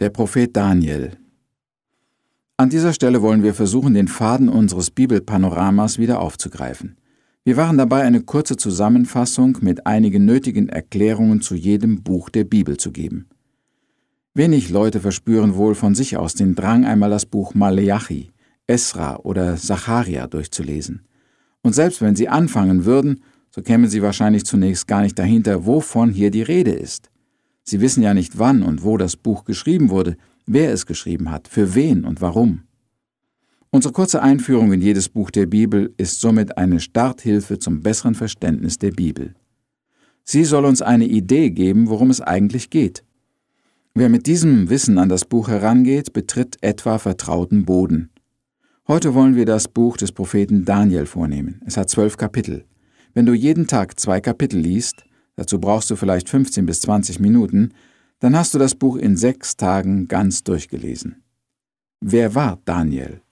Der Prophet Daniel. An dieser Stelle wollen wir versuchen, den Faden unseres Bibelpanoramas wieder aufzugreifen. Wir waren dabei, eine kurze Zusammenfassung mit einigen nötigen Erklärungen zu jedem Buch der Bibel zu geben. Wenig Leute verspüren wohl von sich aus den Drang, einmal das Buch Maleachi, Esra oder Zacharia durchzulesen. Und selbst wenn sie anfangen würden, so kämen sie wahrscheinlich zunächst gar nicht dahinter, wovon hier die Rede ist. Sie wissen ja nicht, wann und wo das Buch geschrieben wurde, wer es geschrieben hat, für wen und warum. Unsere kurze Einführung in jedes Buch der Bibel ist somit eine Starthilfe zum besseren Verständnis der Bibel. Sie soll uns eine Idee geben, worum es eigentlich geht. Wer mit diesem Wissen an das Buch herangeht, betritt etwa vertrauten Boden. Heute wollen wir das Buch des Propheten Daniel vornehmen. Es hat zwölf Kapitel. Wenn du jeden Tag zwei Kapitel liest, dazu brauchst du vielleicht 15 bis 20 Minuten, dann hast du das Buch in sechs Tagen ganz durchgelesen. Wer war Daniel?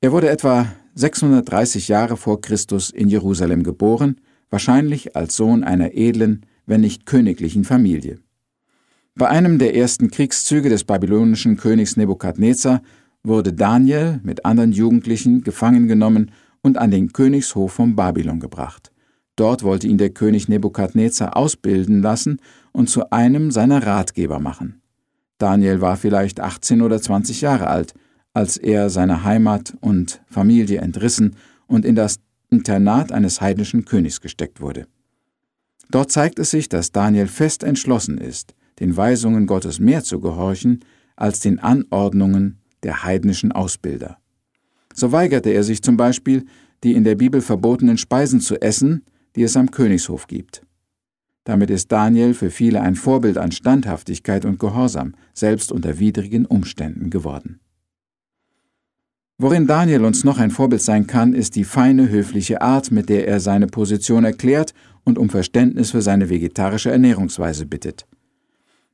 Er wurde etwa 630 Jahre vor Christus in Jerusalem geboren, wahrscheinlich als Sohn einer edlen, wenn nicht königlichen Familie. Bei einem der ersten Kriegszüge des babylonischen Königs Nebukadnezar wurde Daniel mit anderen Jugendlichen gefangen genommen und an den Königshof von Babylon gebracht. Dort wollte ihn der König Nebukadnezar ausbilden lassen und zu einem seiner Ratgeber machen. Daniel war vielleicht 18 oder 20 Jahre alt, als er seine Heimat und Familie entrissen und in das Internat eines heidnischen Königs gesteckt wurde. Dort zeigt es sich, dass Daniel fest entschlossen ist, den Weisungen Gottes mehr zu gehorchen als den Anordnungen der heidnischen Ausbilder. So weigerte er sich zum Beispiel, die in der Bibel verbotenen Speisen zu essen, die es am Königshof gibt. Damit ist Daniel für viele ein Vorbild an Standhaftigkeit und Gehorsam, selbst unter widrigen Umständen geworden. Worin Daniel uns noch ein Vorbild sein kann, ist die feine, höfliche Art, mit der er seine Position erklärt und um Verständnis für seine vegetarische Ernährungsweise bittet.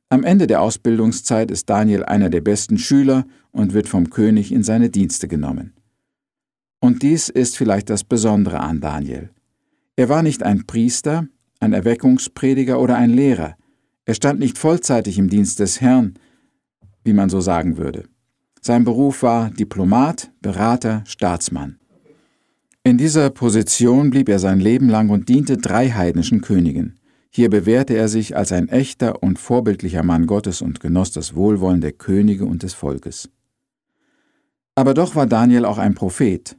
Am Ende der Ausbildungszeit ist Daniel einer der besten Schüler und wird vom König in seine Dienste genommen. Und dies ist vielleicht das Besondere an Daniel. Er war nicht ein Priester, ein Erweckungsprediger oder ein Lehrer. Er stand nicht vollzeitig im Dienst des Herrn, wie man so sagen würde. Sein Beruf war Diplomat, Berater, Staatsmann. In dieser Position blieb er sein Leben lang und diente drei heidnischen Königen. Hier bewährte er sich als ein echter und vorbildlicher Mann Gottes und genoss das Wohlwollen der Könige und des Volkes. Aber doch war Daniel auch ein Prophet.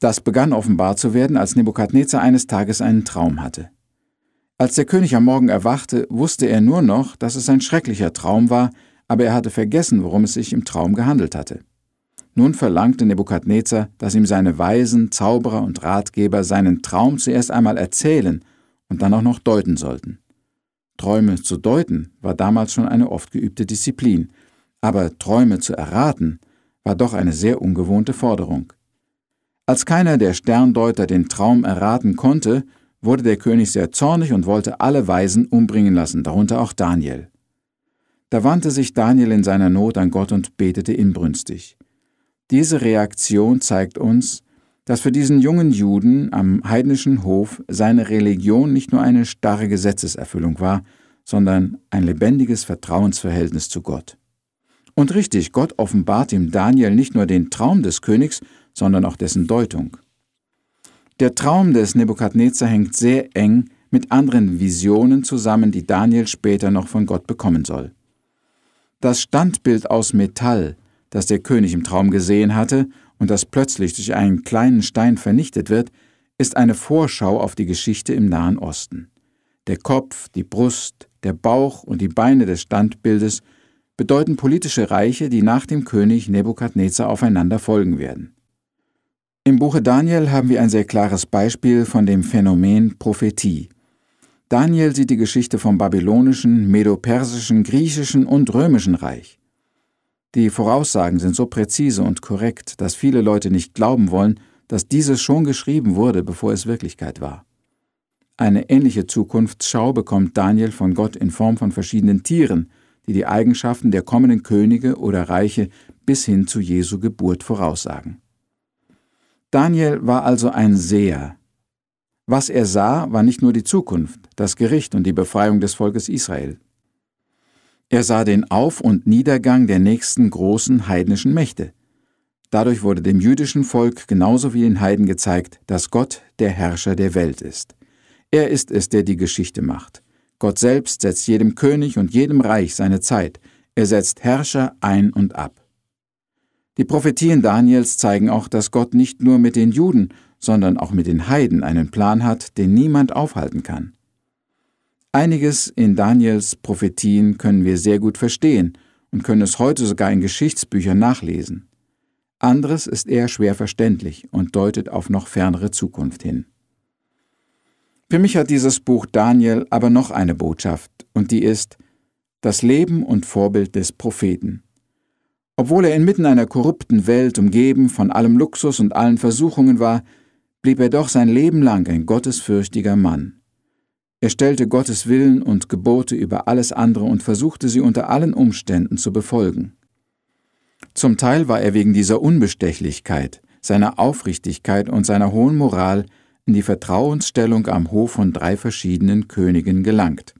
Das begann offenbar zu werden, als Nebukadnezar eines Tages einen Traum hatte. Als der König am Morgen erwachte, wusste er nur noch, dass es ein schrecklicher Traum war, aber er hatte vergessen, worum es sich im Traum gehandelt hatte. Nun verlangte Nebukadnezar, dass ihm seine Weisen, Zauberer und Ratgeber seinen Traum zuerst einmal erzählen und dann auch noch deuten sollten. Träume zu deuten war damals schon eine oft geübte Disziplin, aber Träume zu erraten war doch eine sehr ungewohnte Forderung. Als keiner der Sterndeuter den Traum erraten konnte, wurde der König sehr zornig und wollte alle Weisen umbringen lassen, darunter auch Daniel. Da wandte sich Daniel in seiner Not an Gott und betete inbrünstig. Diese Reaktion zeigt uns, dass für diesen jungen Juden am heidnischen Hof seine Religion nicht nur eine starre Gesetzeserfüllung war, sondern ein lebendiges Vertrauensverhältnis zu Gott. Und richtig, Gott offenbart ihm Daniel nicht nur den Traum des Königs, sondern auch dessen Deutung. Der Traum des Nebukadnezar hängt sehr eng mit anderen Visionen zusammen, die Daniel später noch von Gott bekommen soll. Das Standbild aus Metall, das der König im Traum gesehen hatte und das plötzlich durch einen kleinen Stein vernichtet wird, ist eine Vorschau auf die Geschichte im Nahen Osten. Der Kopf, die Brust, der Bauch und die Beine des Standbildes bedeuten politische Reiche, die nach dem König Nebukadnezar aufeinander folgen werden. Im Buche Daniel haben wir ein sehr klares Beispiel von dem Phänomen Prophetie. Daniel sieht die Geschichte vom babylonischen, medopersischen, griechischen und römischen Reich. Die Voraussagen sind so präzise und korrekt, dass viele Leute nicht glauben wollen, dass dieses schon geschrieben wurde, bevor es Wirklichkeit war. Eine ähnliche Zukunftsschau bekommt Daniel von Gott in Form von verschiedenen Tieren, die die Eigenschaften der kommenden Könige oder Reiche bis hin zu Jesu Geburt voraussagen. Daniel war also ein Seher. Was er sah, war nicht nur die Zukunft, das Gericht und die Befreiung des Volkes Israel. Er sah den Auf- und Niedergang der nächsten großen heidnischen Mächte. Dadurch wurde dem jüdischen Volk genauso wie den Heiden gezeigt, dass Gott der Herrscher der Welt ist. Er ist es, der die Geschichte macht. Gott selbst setzt jedem König und jedem Reich seine Zeit. Er setzt Herrscher ein und ab. Die Prophetien Daniels zeigen auch, dass Gott nicht nur mit den Juden, sondern auch mit den Heiden einen Plan hat, den niemand aufhalten kann. Einiges in Daniels Prophetien können wir sehr gut verstehen und können es heute sogar in Geschichtsbüchern nachlesen. Anderes ist eher schwer verständlich und deutet auf noch fernere Zukunft hin. Für mich hat dieses Buch Daniel aber noch eine Botschaft, und die ist das Leben und Vorbild des Propheten. Obwohl er inmitten einer korrupten Welt umgeben von allem Luxus und allen Versuchungen war, blieb er doch sein Leben lang ein gottesfürchtiger Mann. Er stellte Gottes Willen und Gebote über alles andere und versuchte sie unter allen Umständen zu befolgen. Zum Teil war er wegen dieser Unbestechlichkeit, seiner Aufrichtigkeit und seiner hohen Moral in die Vertrauensstellung am Hof von drei verschiedenen Königen gelangt.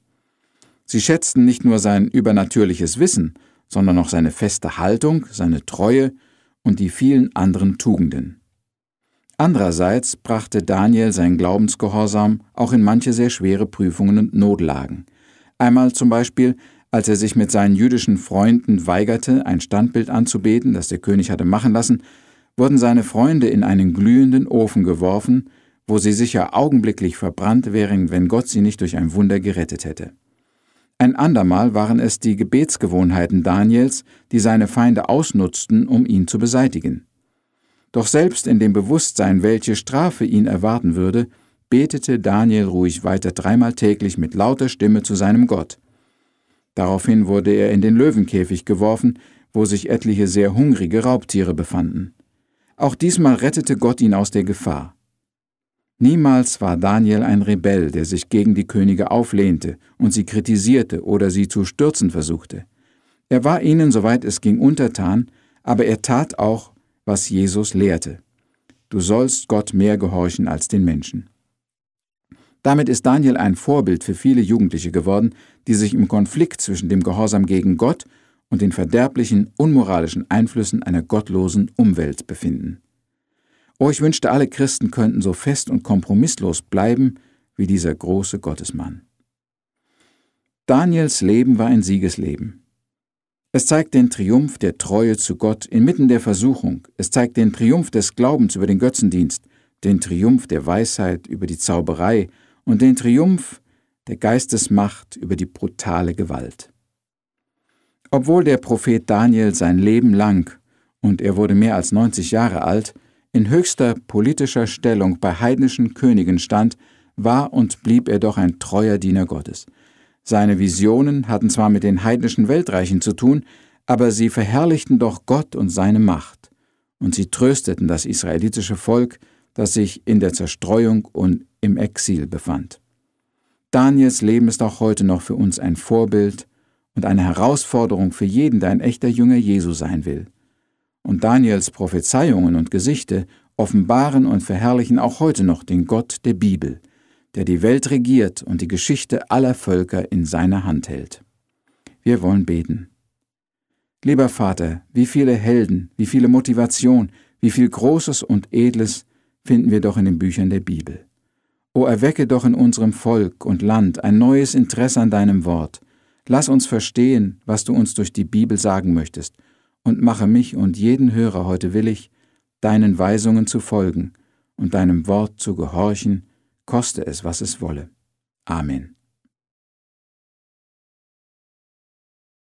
Sie schätzten nicht nur sein übernatürliches Wissen, sondern auch seine feste Haltung, seine Treue und die vielen anderen Tugenden. Andererseits brachte Daniel sein Glaubensgehorsam auch in manche sehr schwere Prüfungen und Notlagen. Einmal zum Beispiel, als er sich mit seinen jüdischen Freunden weigerte, ein Standbild anzubeten, das der König hatte machen lassen, wurden seine Freunde in einen glühenden Ofen geworfen, wo sie sicher augenblicklich verbrannt wären, wenn Gott sie nicht durch ein Wunder gerettet hätte. Ein andermal waren es die Gebetsgewohnheiten Daniels, die seine Feinde ausnutzten, um ihn zu beseitigen. Doch selbst in dem Bewusstsein, welche Strafe ihn erwarten würde, betete Daniel ruhig weiter dreimal täglich mit lauter Stimme zu seinem Gott. Daraufhin wurde er in den Löwenkäfig geworfen, wo sich etliche sehr hungrige Raubtiere befanden. Auch diesmal rettete Gott ihn aus der Gefahr. Niemals war Daniel ein Rebell, der sich gegen die Könige auflehnte und sie kritisierte oder sie zu stürzen versuchte. Er war ihnen, soweit es ging, untertan, aber er tat auch, was Jesus lehrte. Du sollst Gott mehr gehorchen als den Menschen. Damit ist Daniel ein Vorbild für viele Jugendliche geworden, die sich im Konflikt zwischen dem Gehorsam gegen Gott und den verderblichen, unmoralischen Einflüssen einer gottlosen Umwelt befinden. Oh, ich wünschte, alle Christen könnten so fest und kompromisslos bleiben wie dieser große Gottesmann. Daniels Leben war ein Siegesleben. Es zeigt den Triumph der Treue zu Gott inmitten der Versuchung. Es zeigt den Triumph des Glaubens über den Götzendienst, den Triumph der Weisheit über die Zauberei und den Triumph der Geistesmacht über die brutale Gewalt. Obwohl der Prophet Daniel sein Leben lang, und er wurde mehr als 90 Jahre alt, in höchster politischer Stellung bei heidnischen Königen stand, war und blieb er doch ein treuer Diener Gottes. Seine Visionen hatten zwar mit den heidnischen Weltreichen zu tun, aber sie verherrlichten doch Gott und seine Macht, und sie trösteten das israelitische Volk, das sich in der Zerstreuung und im Exil befand. Daniels Leben ist auch heute noch für uns ein Vorbild und eine Herausforderung für jeden, der ein echter Jünger Jesu sein will. Und Daniels Prophezeiungen und Gesichte offenbaren und verherrlichen auch heute noch den Gott der Bibel, der die Welt regiert und die Geschichte aller Völker in seiner Hand hält. Wir wollen beten. Lieber Vater, wie viele Helden, wie viele Motivation, wie viel Großes und Edles finden wir doch in den Büchern der Bibel. O erwecke doch in unserem Volk und Land ein neues Interesse an deinem Wort. Lass uns verstehen, was du uns durch die Bibel sagen möchtest, und mache mich und jeden Hörer heute willig, deinen Weisungen zu folgen und deinem Wort zu gehorchen, koste es, was es wolle. Amen.